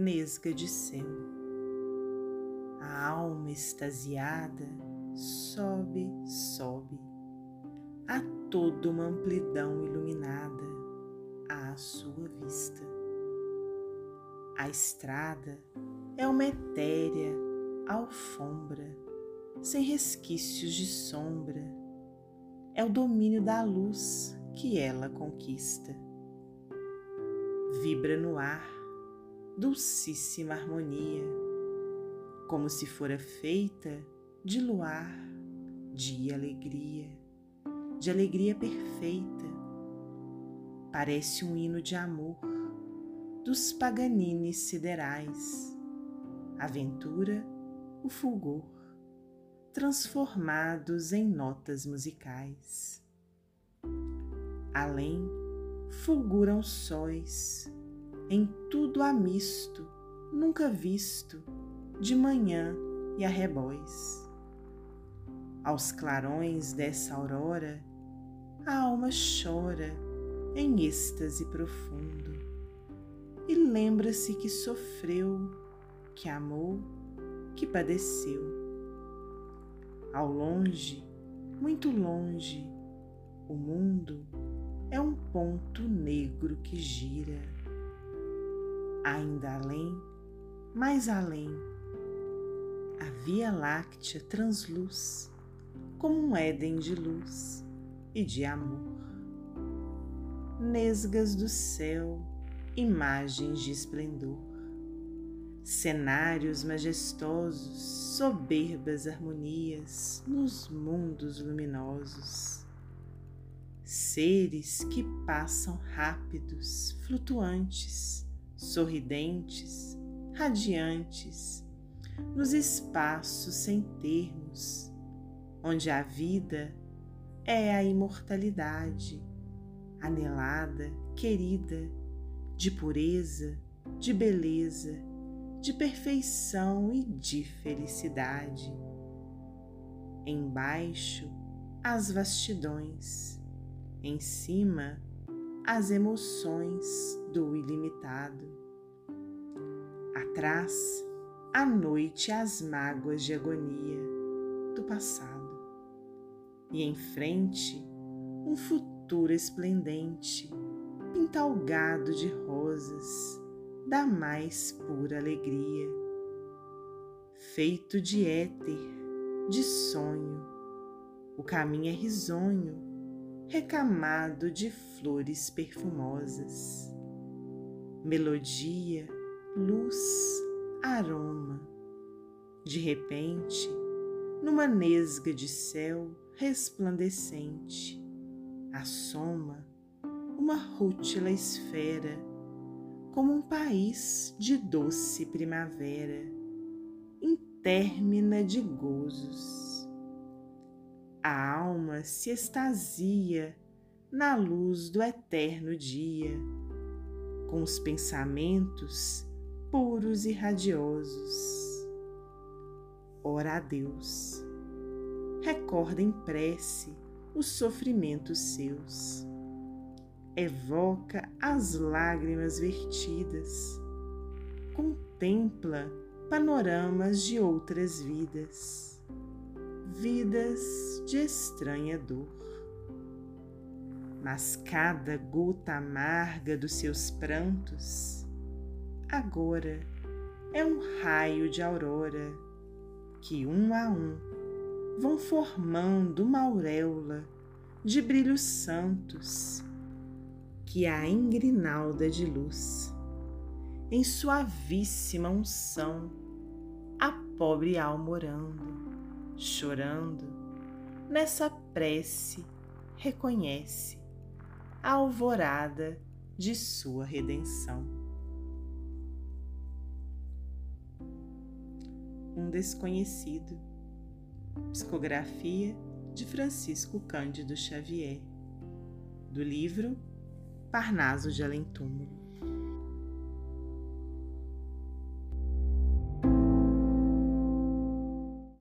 nesga de céu. A alma extasiada sobe, sobe, a toda uma amplidão iluminada à sua vista. A estrada é uma etérea alfombra, sem resquícios de sombra. É o domínio da luz que ela conquista. Vibra no ar, dulcíssima harmonia, como se fora feita de luar, de alegria, de alegria perfeita. Parece um hino de amor dos Paganini siderais, aventura, o fulgor, transformados em notas musicais. Além, fulguram sóis, em tudo há misto, nunca visto, de manhã e arrebóis. Aos clarões dessa aurora, a alma chora em êxtase profundo e lembra-se que sofreu, que amou, que padeceu. Ao longe, muito longe, o mundo é um ponto negro que gira. Ainda além, mais além, a Via Láctea transluz como um Éden de luz e de amor. Nesgas do céu imagens de esplendor, cenários majestosos, soberbas harmonias nos mundos luminosos, seres que passam rápidos, flutuantes, sorridentes, radiantes, nos espaços sem termos, onde a vida é a imortalidade, anelada, querida de pureza, de beleza, de perfeição e de felicidade. Embaixo, as vastidões, em cima, as emoções do ilimitado. Atrás, a noite as mágoas de agonia do passado. E em frente, um futuro esplendente pintalgado de rosas da mais pura alegria, feito de éter, de sonho, o caminho é risonho, recamado de flores perfumosas, melodia, luz, aroma. De repente, numa nesga de céu resplandecente, a soma uma rútila esfera, como um país de doce primavera, intérmina de gozos. A alma se extasia na luz do eterno dia, com os pensamentos puros e radiosos. Ora a Deus, recorda em prece os sofrimentos seus evoca as lágrimas vertidas, contempla panoramas de outras vidas, vidas de estranha dor. Mas cada gota amarga dos seus prantos, agora é um raio de aurora que, um a um, vão formando uma auréola de brilhos santos que a engrinalda de luz, em suavíssima unção, a pobre alma orando, chorando, nessa prece reconhece a alvorada de sua redenção. Um desconhecido. Psicografia de Francisco Cândido Xavier. Do livro Parnaso de Além.